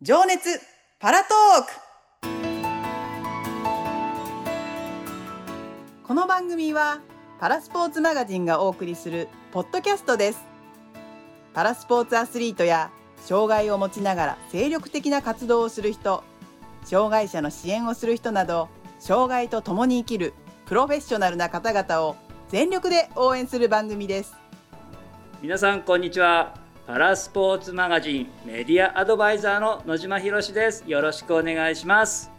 情熱パラトーク。この番組はパラスポーツマガジンがお送りするポッドキャストです。パラスポーツアスリートや障害を持ちながら精力的な活動をする人障害者の支援をする人など障害と共に生きるプロフェッショナルな方々を全力で応援する番組です。皆さんこんにちは。パラスポーツマガジンメディアアドバイザーの野島博です。よろしくお願いします。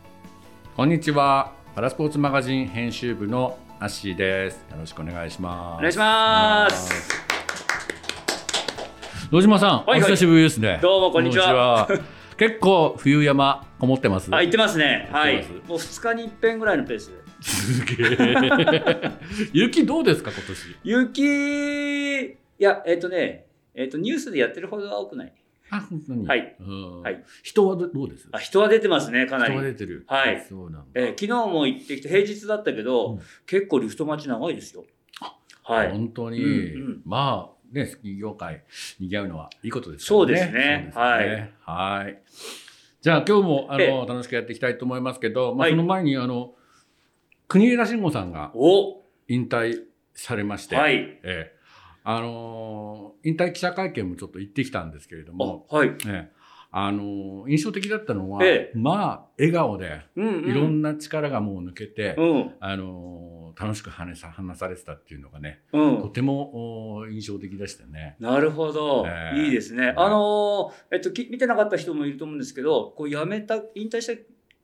こんにちは。パラスポーツマガジン編集部のアッシーです。よろしくお願いします。お願いします。野島さん、はいはい。お久しぶりですね。どうもこんにちは。こんにちは。結構冬山こもってます？あ言ってますね。はい。もう2日に一遍ぐらいのペースで。すげえ。雪どうですか今年？雪いやえっ、とねえっ、とニュースでやってるほどは多くない。あ本当に？はい。うん。はい。人はどどうです？あ人は出てますねかなり。人は出てる。はい。そうなんだ、えー昨日も行ってきて平日だったけど、うん。結構リフト待ち長いですよ。はい。本当に、うんうん。まあねスキー業界賑わうのはいいことですそうですね。はい。はい。じゃあ今日もあのえ。楽しくやっていきたいと思いますけど、まあ、はい。その前にあの国枝慎吾さんがお。引退されまして、はい。ええあのー引退記者会見もちょっと行ってきたんですけれども、あはい。ええ。あのー印象的だったのは、えまあ笑顔でうんうん。いろんな力がもう抜けて、うん。あのー楽しく話さ話されてたっていうのがねうん。とてもお印象的でしたね。なるほど、ええ。いいですね。あのーえっとき見てなかった人もいると思うんですけど、こう辞めた引退した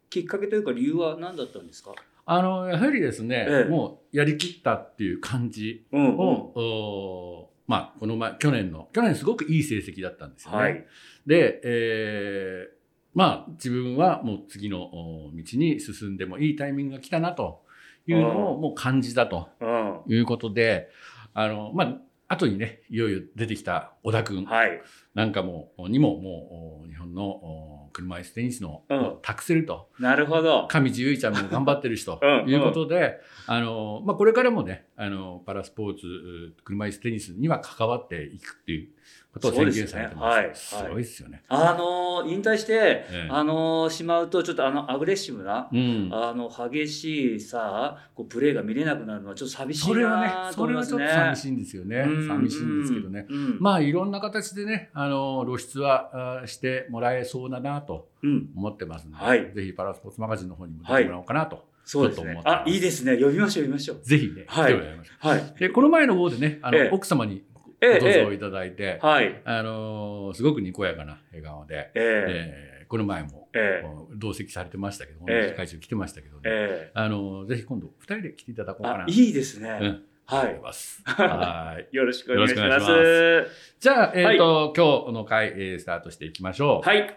きっかけというか理由は何だったんですか？あのやはりですね、ええもうやりきったっていう感じうんを、おまあこの前去年の去年すごくいい成績だったんですよね。はい。で、えーまあ自分はもう次のお道に進んでもいいタイミングが来たなというのをもう感じたとうん。いうことで、あのまあ後にねいよいよ出てきた小田君。はい。なんかもにももうお日本のお車椅子テニスの、うん。託せると。なるほど。上地結衣ちゃんも頑張ってるしと うん。いうことで、あのまあ、これからもねあのパラスポーツう車椅子テニスには関わっていくっていうことを宣言されてますすねはいすごいですよね。あのー引退して、ええあのーしまうとちょっとあのアグレッシブな。うん、あの激しいさこうプレーが見れなくなるのはちょっと寂しいそれはねそれはちょっ。と寂しいんですよねうん寂しいんですけどね。うんまあいろんな形でねあの露出はあしてもらえそうだなとうん、思ってますので、はいぜひパラスポーツマガジンの方にも出てもらおうかなと、そうですちょっと思っ。てますねあいいですね。呼びましょう呼びましょう。ぜひね、はい来てもらいましょはい。うでこの前の号でねあの、ええ奥様にええご登場いただいて、はい。あのすごくにこやかな笑顔で、えええーこの前も、ええこう同席されてましたけど、ええ同じ会場来てましたけどね、ええあのぜひ今度二人で来ていただこうかないいですね。うんはい。はい。よろしくお願いします。じゃあ、えっ、と、今日の回、えースタートしていきましょう。はい。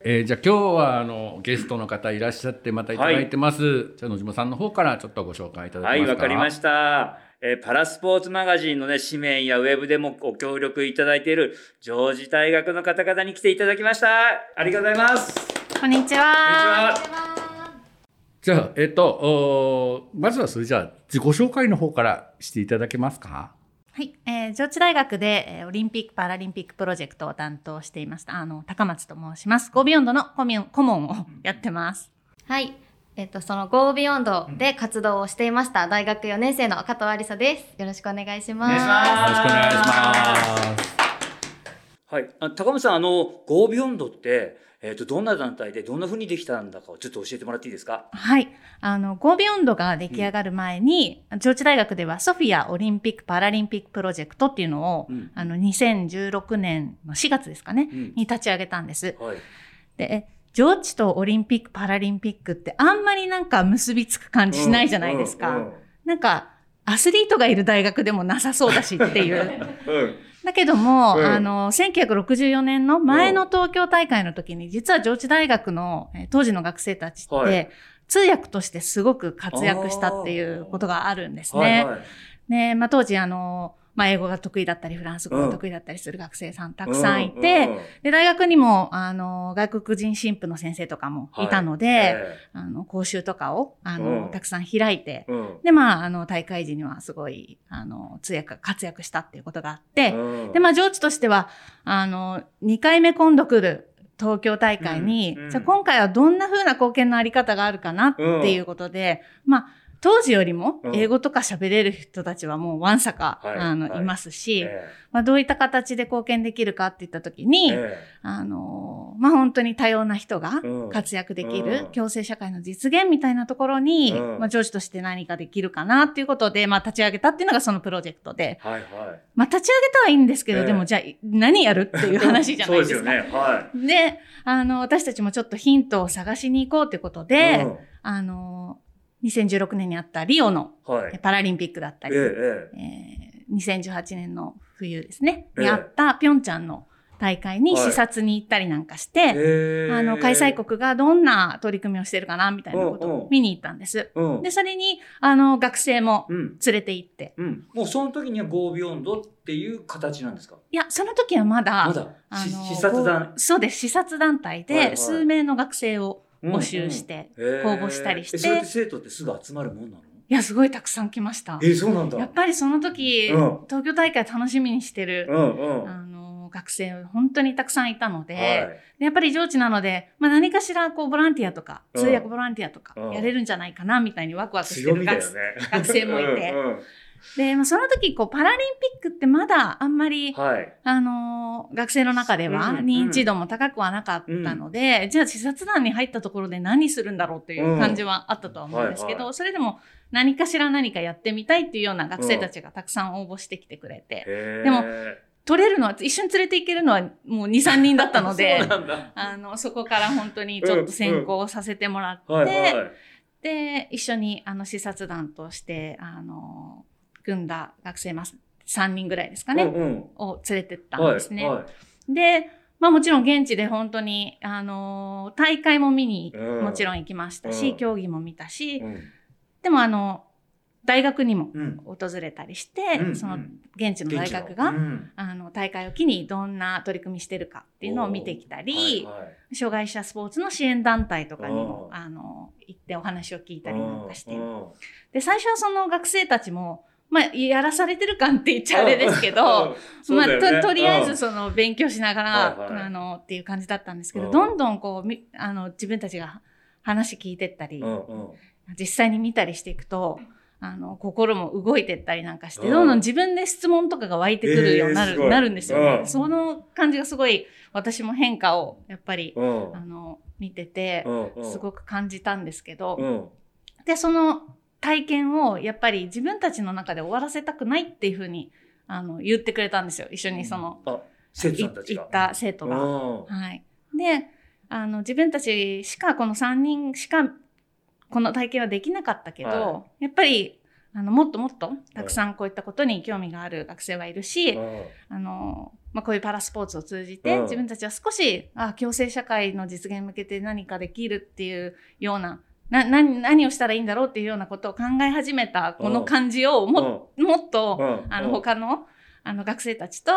えーじゃあ今日はあのゲストの方いらっしゃってまたいただいてます。じゃあ野島さんの方からちょっとご紹介いただはい、けますか？わかりました。えーパラスポーツマガジンのね、紙面やウェブでもご協力いただいている、常時大学の方々に来ていただきました。ありがとうございます。こんにちは。こんにちは。じゃあ、えっ、とまずはそれじゃあ自己紹介の方からしていただけますか？はい、えー上智大学で、えーオリンピック・パラリンピックプロジェクトを担当していました、あの、高松と申します。 Go Beyond の顧問顧問をやってます。はい。えっと、その Go Beyond で活動をしていました大学4年生の加藤ありさです。よろしくお願いします。お願いしますよろしくお願いします。はい。あ高松さん、あの、 Go Beyond って、えっ、と、どんな団体でどんな風にできたんだかをちょっと教えてもらっていいですか？はい。あの、ゴービヨンドが出来上がる前に、上智大学ではソフィアオリンピック・パラリンピックプロジェクトっていうのを、うんあの、2016年の4月ですかね、うんに立ち上げたんです。はい。で、上智とオリンピック・パラリンピックってあんまりなんか結びつく感じしないじゃないですか。なんか、アスリートがいる大学でもなさそうだしっていう。うん。だけども、うんあの、1964年の前の東京大会の時に、実は上智大学の、えー当時の学生たちって、はい通訳としてすごく活躍したっていうことがあるんですね。はいはい。で、まあ当時あの、まあ英語が得意だったり、フランス語が得意だったりする学生さんたくさんいて、うんうんうん。で、大学にも、あの、外国人神父の先生とかもいたので、えあの、講習とかを、あの、うん。たくさん開いて、で、まあ、あの、大会時にはすごい、あの、通訳が活躍したっていうことがあって、うん。で、まあ、上智としては、あの、2回目今度来る東京大会に、うん。うん。じゃあ今回はどんな風な貢献のあり方があるかなっていうことで、まあ、当時よりもうん。英語とか喋れる人たちはもうわんさか、はい。あの、はい。いますし、えまあ、どういった形で貢献できるかっていったときに、ええ。あの、まあ、本当に多様な人がうん。活躍できうん。る共生社会の実現みたいなところに、うん。まあ、上司として何かできるかなっていうことで、まあ、立ち上げたっていうのがそのプロジェクトで、はいはい。まあ、立ち上げたはいいんですけど、ええ。でもじゃあ何やるっていう話じゃないですか。そうですよね。はで、あの、私たちもちょっとヒントを探しに行こうということい。で、うん。あの、2016年にあったリオのはい。パラリンピックだったり、ええええー2018年の冬ですね、ええにあったピョンチャンの大会に視察に行ったりなんかして、ええあの、開催国がどんな取り組みをしてるかな、みたいなことうんうんを見に行ったんです。うん。で、それに、あの、学生もうん。連れて行って。うん。もうその時には Go Beyond っていう形なんですか？いや、その時はまだ、まだ、視察団そうです、視察団体はいはいで数名の学生を募集して、うんうん公募したりしてえーえそれって生徒ってすぐ集まるもんなの？いや、すごいたくさん来ました。えーそうなんだ。やっぱりその時、うん東京大会楽しみにしてる、うんうん。あの、学生本当にたくさんいたので、はい。でやっぱり上智なので、まあ、何かしらこうボランティアとか、うん通訳ボランティアとかうんやれるんじゃないかなみたいにワクワクしてる学ね生。学生もいてうんうんで、まあ、その時こうパラリンピックってまだあんまり、はい。あのー学生の中ではうんうん認知度も高くはなかったので、じゃあ視察団に入ったところで何するんだろうという感じはあったとは思うんですけど、うんはいはいそれでも何かしら何かやってみたいっていうような学生たちがたくさん応募してきてくれて、でも取れるのは、一緒に連れて行けるのはもう2、3人だったので。あの、そこから本当にちょっと先行させてもらって、はいはい。で、一緒にあの視察団として、あの、組んだ学生ます。3人ぐらいですかね、うんうん。を連れてったんですね。はいはい。で、まあもちろん現地で本当に、あの、大会も見にうん。もちろん行きましたし、うん。競技も見たし、うん。でもあの、大学にもうん。訪れたりして、うんその現地の大学が、うん。あの大会を機にどんな取り組みしてるかっていうのを見てきたり、はいはい。障害者スポーツの支援団体とかにもうん。あの行ってお話を聞いたりなんかして。うん。で最初はその学生たちも、まあ、やらされてる感って言っちゃあれですけど、まあ、ととりあえうん。ずその勉強しながら、あのっていう感じだったんですけど、うん。どんどんこうみあの自分たちが話聞いてったり、実際に見たりしていくとあの心も動いてったりなんかして、うん。どんどん自分で質問とかが湧いてくるようになる,、なるんですよね、うん。その感じがすごい私も変化をやっぱり、うん。あの見てて、うん。すごく感じたんですけど、うん。でその体験をやっぱり自分たちの中で終わらせたくないっていうふうにあの言ってくれたんですよ。一緒にその、あ生徒いさんたちが。行った生徒が。うん。はい、であの自分たちしかこの3人しかこの体験はできなかったけど、はやっぱりあのもっともっとたくさんこういったことに興味がある学生はいるし、うん。あのまあ、こういうパラスポーツを通じて、うん。自分たちは少しあ共生社会の実現に向けて何かできるっていうようなな何何をしたらいいんだろうっていうようなことを考え始めたこの感じをも,、もっと、うん。あの他のあの学生たちと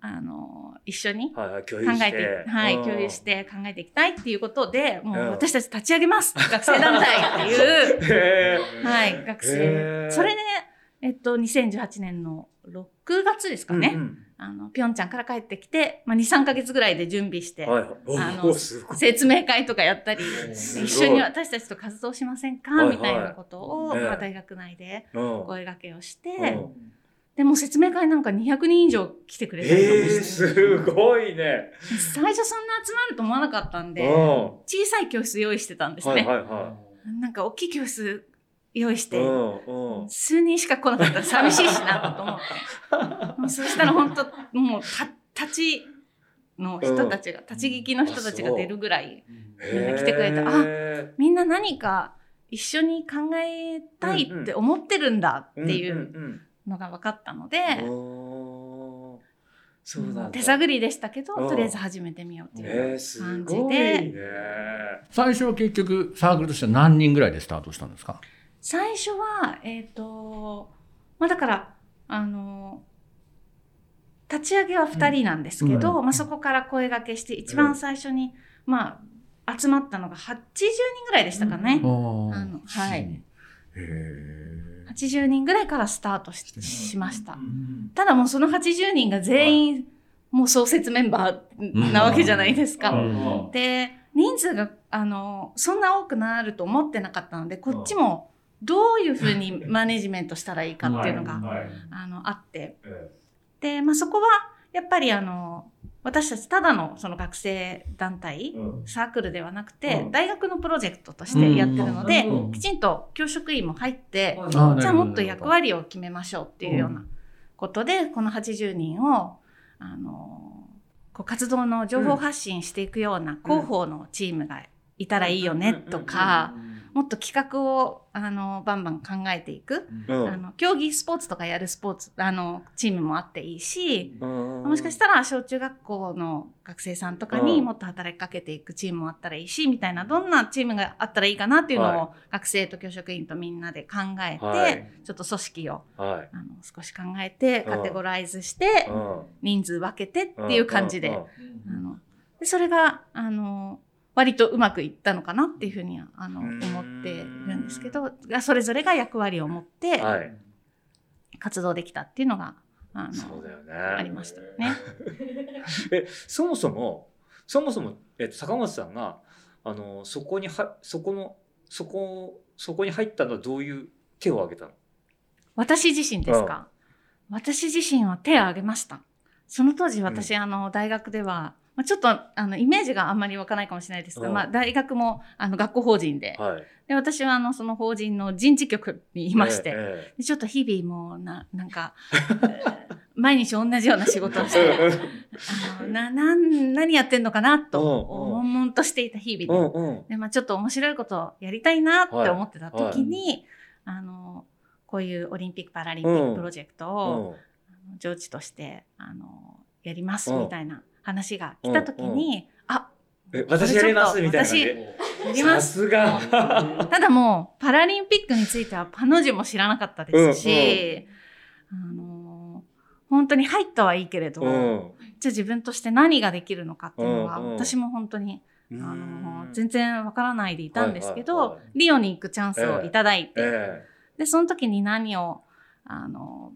あの一緒にはいはい共考有して。えて、はい、うん。共有して考えていきたいっていうことで、もううん。私たち立ち上げます学生団体っていう、はい、学へ生。ー。それで、えっと、2018年の6月ですかね、うんうん。あの、ぴょんちゃんから帰ってきて、まあ、2、3ヶ月ぐらいで準備して、はいはい。おあの説明会とかやったり、一緒に私たちと活動しませんか、はいはい。みたいなことを、ええまあ、大学内でうん。声掛けをして、うん。でも説明会なんか200人以上来てくれたりとかえー、して、すごいね。最初そんな集まると思わなかったんで、うん。小さい教室用意してたんですね。はいはいはなんか大きい教室用意しい。て、うんうん。数人しか来なかったら寂しいしなと思って。もうそしたら本当もうた立ちの人たちが、立ち聞きの人たちが出るぐらい、みんな来てくれたへみんな何か一緒に考えたいって思ってるんだってーいうのが分かったので、そうだ。手探りでしたけど、うん。とりあえず始めてみようっていう感じごいで、ね。最初は結局サークルとしては何人ぐらいでスタートしたんですか？最初は、えっ、と、まあだから、あの、立ち上げは2人なんですけど、うんまあそこから声掛けして、一番最初に、まあ、集まったのが80人ぐらいでしたかね。あーあのはいへえ。80人ぐらいからスタートししましたう。んただもうその80人が全員、もう創設メンバーなわけじゃないですか。うんで、人数が、あの、そんな多くなると思ってなかったので、こっちもどういうふうにマネジメントしたらいいかっていうのが、はい。あの、あって。えで、まあ、そこは、やっぱりあの、私たちただのその学生団体、えうん。サークルではなくて、うん。大学のプロジェクトとしてやってるので、うん。きちんと教職員も入って、じゃあもっと役割を決めましょうっていうようなことで、この80人を、あの、こう活動の情報発信していくような広報のチームがいたらいいよねとか、もっと企画を、あの、バンバン考えていく。うん。あの、競技スポーツとかやるスポーツ、あの、チームもあっていいし、うん。もしかしたら小中学校の学生さんとかうん。にもっと働きかけていくチームもあったらいいし、みたいな、どんなチームがあったらいいかなっていうのはを学生と教職員とみんなで考えて、はい。ちょっと組織をはい。あの少し考えて、うん。カテゴライズして、うん。人数分けてっていう感じで、うん。あのでそれが、あの、割とうまくいったのかなっていうふうにはあのうん。思っているんですけど、がそれぞれが役割を持ってはい。活動できたっていうのが、あの、そうだよね。ありましたね。えそもそもそもそも、えっと、坂本さんがあのそこにはそこのそこそこに入ったのはどういう手を挙げたの？私自身ですか、私自身は手を挙げました。その当時私、あの、大学では、まあ、ちょっと、あの、イメージがあんまり湧かないかもしれないですが、うん。まあ、大学も、あの、学校法人で、はい。で、私は、あの、その法人の人事局にいまして、えでちょっと日々もう、な、なんか、え ー毎日同じような仕事をして、え えあの、な、なん、何やってんのかなと、悶々としていた日う々で、んうん。で、まあちょっと面白いことをやりたいなって思ってた時に、あの、こういうオリンピック・パラリンピックプロジェクトを、うん上智として、あの、やりますうん。みたいな話が来た時に、あ、え私やりますみたいな私やります。ただもう、パラリンピックについてはパの字も知らなかったですし、あの、本当に入ったはいいけれど、うん。じゃあ自分として何ができるのかっていうのは、うんうん。私も本当に、あうん。の、全然わからないでいたんですけど、はいはいはい。リオに行くチャンスをいただいて、え。で、その時に何を、あの、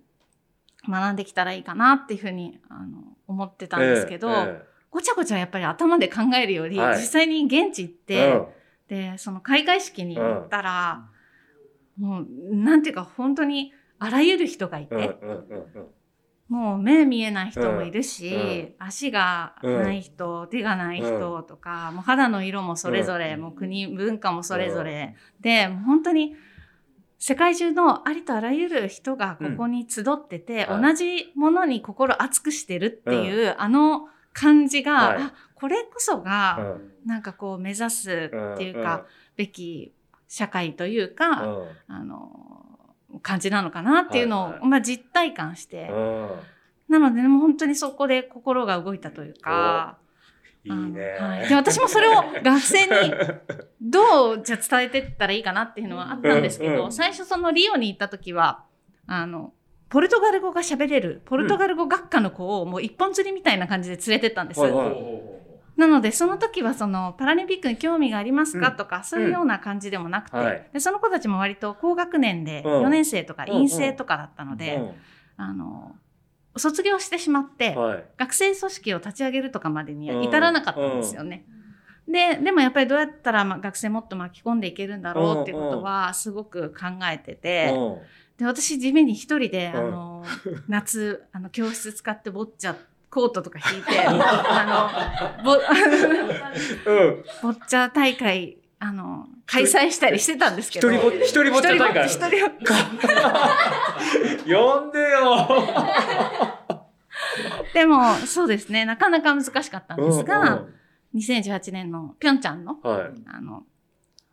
学んできたらいいかなっていうふうに、あの、思ってえたんですけど、えごちゃごちゃやっぱり頭で考えるより、はい。実際に現地行っえて、うん。で、その開会式に行ったら、もう、なんていうか本当にあらゆる人がいて、うんうんうんもう目見えない人もいるし、うん足がない人、手がない人とか、もう肌の色もそれぞれ、もう国、文化もそれぞれ、で、もう本当に世界中のありとあらゆる人がここに集ってて、うん同じものに心熱くしてるっていう、あの感じが、はい。あ、これこそが、うん。なんかこう目指すっていううんか、べき社会というか、うん。あの、感じなのかなっていうのを、はいはい。まあ実体感して、うん。なので、もう本当にそこで心が動いたというか、いいね。はい、で私もそれを学生にどうじゃあ伝えてったらいいかなっていうのはあったんですけど、うんうん。最初そのリオに行った時は、あの、ポルトガル語が喋れる、ポルトガル語学科の子をもう一本釣りみたいな感じで連れてったんです。はいはい。なので、その時はそのパラリンピックに興味がありますか、うん。とか、そういうような感じでもなくて、はい。でその子たちも割と高学年でうん。4年生とかうん。うん。院生とかだったので、あの、卒業してしまって、うんはい。学生組織を立ち上げるとかまでには至らなかったんですよね。で、でもやっぱりどうやったらまあ学生もっと巻き込んでいけるんだろうっていうことはすごく考えてて、うん。で、私地味に一人で、うん。あの、夏、あの、教室使ってボッチャ、コートとか引いて、あの、ボッチャ大会、あの、開催したりしてたんですけど。一人ぼ一人ぼっち一人ぼっち一人ぼっち呼んでよ。でも、そうですね、なかなか難しかったんですが、うん2018年のピョンチャンの、うんはい。あの、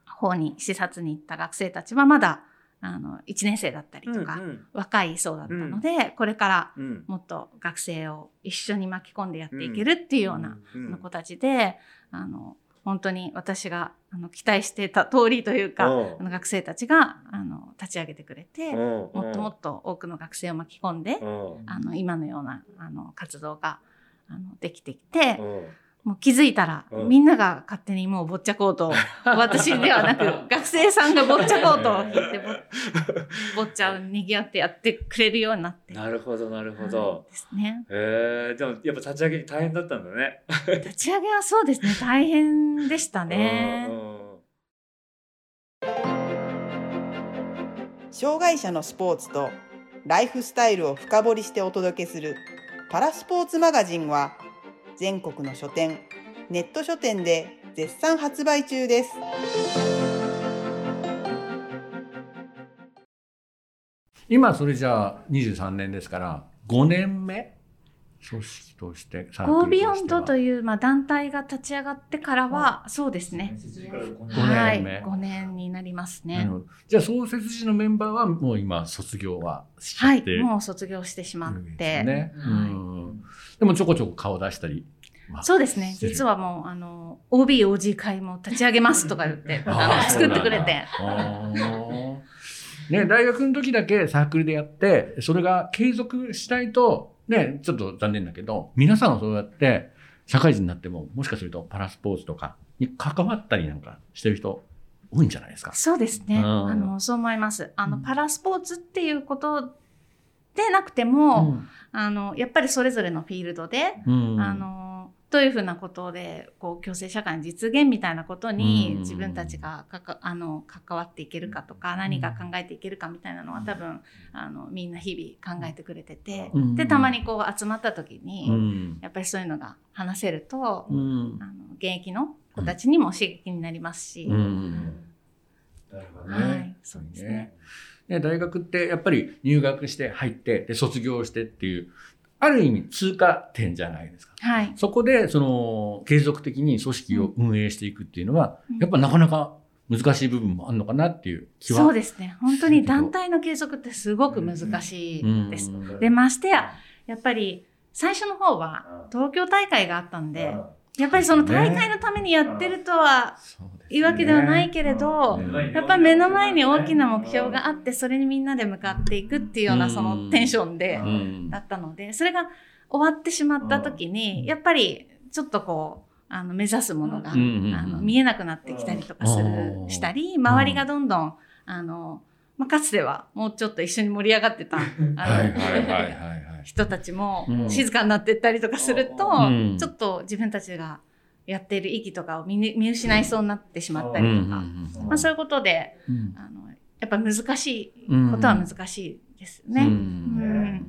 方に視察に行った学生たちはまだ、あの、1年生だったりとか、うん若い層だったので、これからうん。もっと学生を一緒に巻き込んでやっていけるっていうような、子たちで、あの、本当に私があの期待してた通りというか、うん。あの学生たちがあの立ち上げてくれて、うんもっともっと多くの学生を巻き込んで、うんあの今のようなあの活動があのできてきて、うんもう気づいたら、うんみんなが勝手にもうぼっちゃこうと、私ではなく、学生さんがぼっちゃこうと言ってぼ、ぼっちゃを賑わってやってくれるようになって。なるほどなるほはいど。ですね。へえでもやっぱ立ち上げに大変だったんだね。立ち上げはそうですね、大変でしたね。障害者のスポーツとライフスタイルを深掘りしてお届けするパラスポーツマガジンは全国の書店ネット書店で絶賛発売中です。今それじゃあ23年ですから5年目組織としてゴービヨンドという、まあ、団体が立ち上がってからは、そうですね。5はい。年目5年になりますね。じゃあ創設時のメンバーはもう今卒業はしちゃはい。もう卒業してしまって。ねでもちょこちょこ顔出したり、まあそうですね。実はもう、あの、OBOG 会も立ち上げますとか言って、作ってくれて。ね、大学の時だけサークルでやって、それが継続したいと、ね、ちょっと残念だけど、皆さんはそうやって、社会人になっても、もしかするとパラスポーツとかに関わったりなんかしてる人多いんじゃないですか？そうですね。うんあの、そう思います。あの、うんパラスポーツっていうことでなくても、あの、やっぱりそれぞれのフィールドで、うんあの、どういうふうなことで、こう、共生社会の実現みたいなことにうん。自分たちがかか、あの、関わっていけるかとか、何が考えていけるかみたいなのは多分、あの、みんな日々考えてくれてて、うん。で、たまにこう集まった時に、うん。やっぱりそういうのが話せると、うん。あの現役の子たちにも刺激になりますし、うん。なるほどね。はい、そうですね。ね、大学ってやっぱり入学して入ってで卒業してっていうある意味通過点じゃないですか。はい。そこでその継続的に組織を運営していくっていうのは、うんやっぱなかなか難しい部分もあるのかなっていう気は。そうですね。本当に団体の継続ってすごく難しいです。うんで、ましてや、やっぱり最初の方は東京大会があったんで、やっぱりその大会のためにやってるとはいうわけではないけれど、うん。やっぱり目の前に大きな目標があって、それにみんなで向かっていくっていうよううなん。そのテンションでうん。だったので、それが終わってしまった時に、やっぱりちょっとこう、あの目指すものが、あの見えなくなってきたりとかすうん。るしたり、周りがどんどん、あの、まあ、かつてはもうちょっと一緒に盛り上がってた。人たちもうん。静かになっていったりとかすると、うん。ちょっと自分たちがやっている息とかを見失いそうになってしまったりとか、まあ、そういうことでうん。あのやっぱ難しいことは難しいですよね。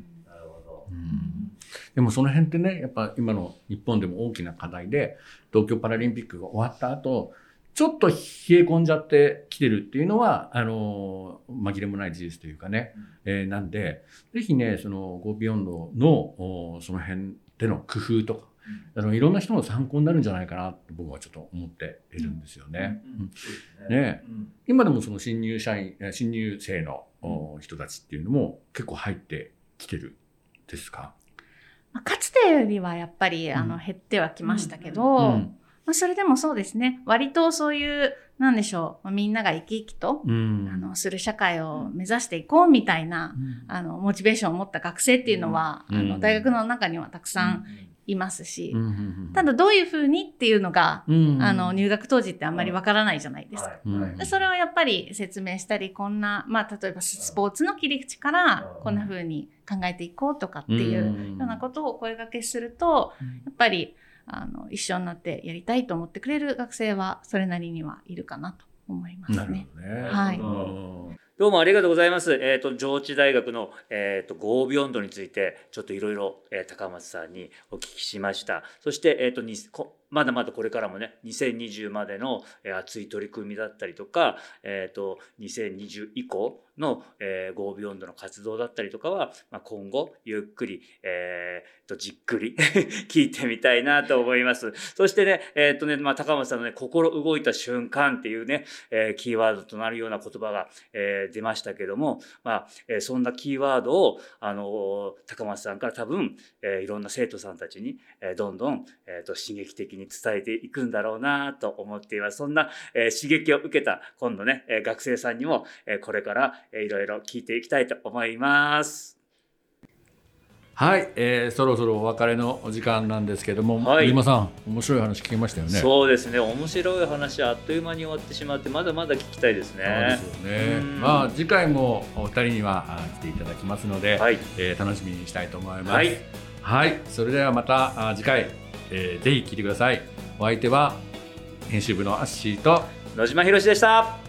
でもその辺ってねやっぱ今の日本でも大きな課題で東京パラリンピックが終わった後ちょっと冷え込んじゃってきてるっていうのはあの紛れもない事実というかね、えーなんでぜひねその Go Beyond のおその辺での工夫とかあのいろんな人の参考になるんじゃないかなと僕はちょっと思っているんですよね。うん。ね。うん。今でもその新入社員え新入生のお人たちっていうのも結構入ってきてるですか、まあかつてよりはやっぱりあのうん。減ってはきましたけど、うんまあ、それでもそうですね。割とそういうなんでしょう。まあみんなが生き生きと、うん。あのする社会を目指していこうみたいな、あのモチベーションを持った学生っていうのは、うん。あの大学の中にはたくさんいますし、うんうんただどういうふうにっていうのが、うん。あの入学当時ってあんまりわからないじゃないですか。それをやっぱり説明したりこんな、まあ、例えばスポーツの切り口からこんな風に考えていこうとかっていうようん。うなことを声掛けするとうん。やっぱりあの一緒になってやりたいと思ってくれる学生はそれなりにはいるかなと思いますなるね。ほどね。はいうんどうもありがとうございます。えっ、と、上智大学の、えっ、と、 Go Beyond について、ちょっといろいろ、えー高松さんにお聞きしました。そして、えっ、とにこ、まだまだこれからもね、2020までの、熱い取り組みだったりとか、えっ、と、2020以降の、えー、 Go Beyond の活動だったりとかは、まあ、今後、ゆっくり、えー、と、じっくり 聞いてみたいなと思います。そしてね、えっ、とね、まあ、高松さんのね、心動いた瞬間っていうね、えーキーワードとなるような言葉が、えー出ましたけども、まあえーそんなキーワードを、あのー高松さんから多分、えーいろんな生徒さんたちに、えーどんどん、えーと刺激的に伝えていくんだろうなと思っています。そんな、えー刺激を受けた今度ね、えー学生さんにも、えーこれから、えーいろいろ聞いていきたいと思います。はい、えー、そろそろお別れのお時間なんですけども、はい飯間さん面白い話聞きましたよね。そうですね面白い話あっという間に終わってしまってまだまだ聞きたいですそうねですよね。うんまあ次回もお二人にはあ来ていただきますので、はいえー楽しみにしたいと思います。はい、はいそれではまたあ次回、えーぜひ聞いてください。お相手は編集部のアッシーと野島ひろしでした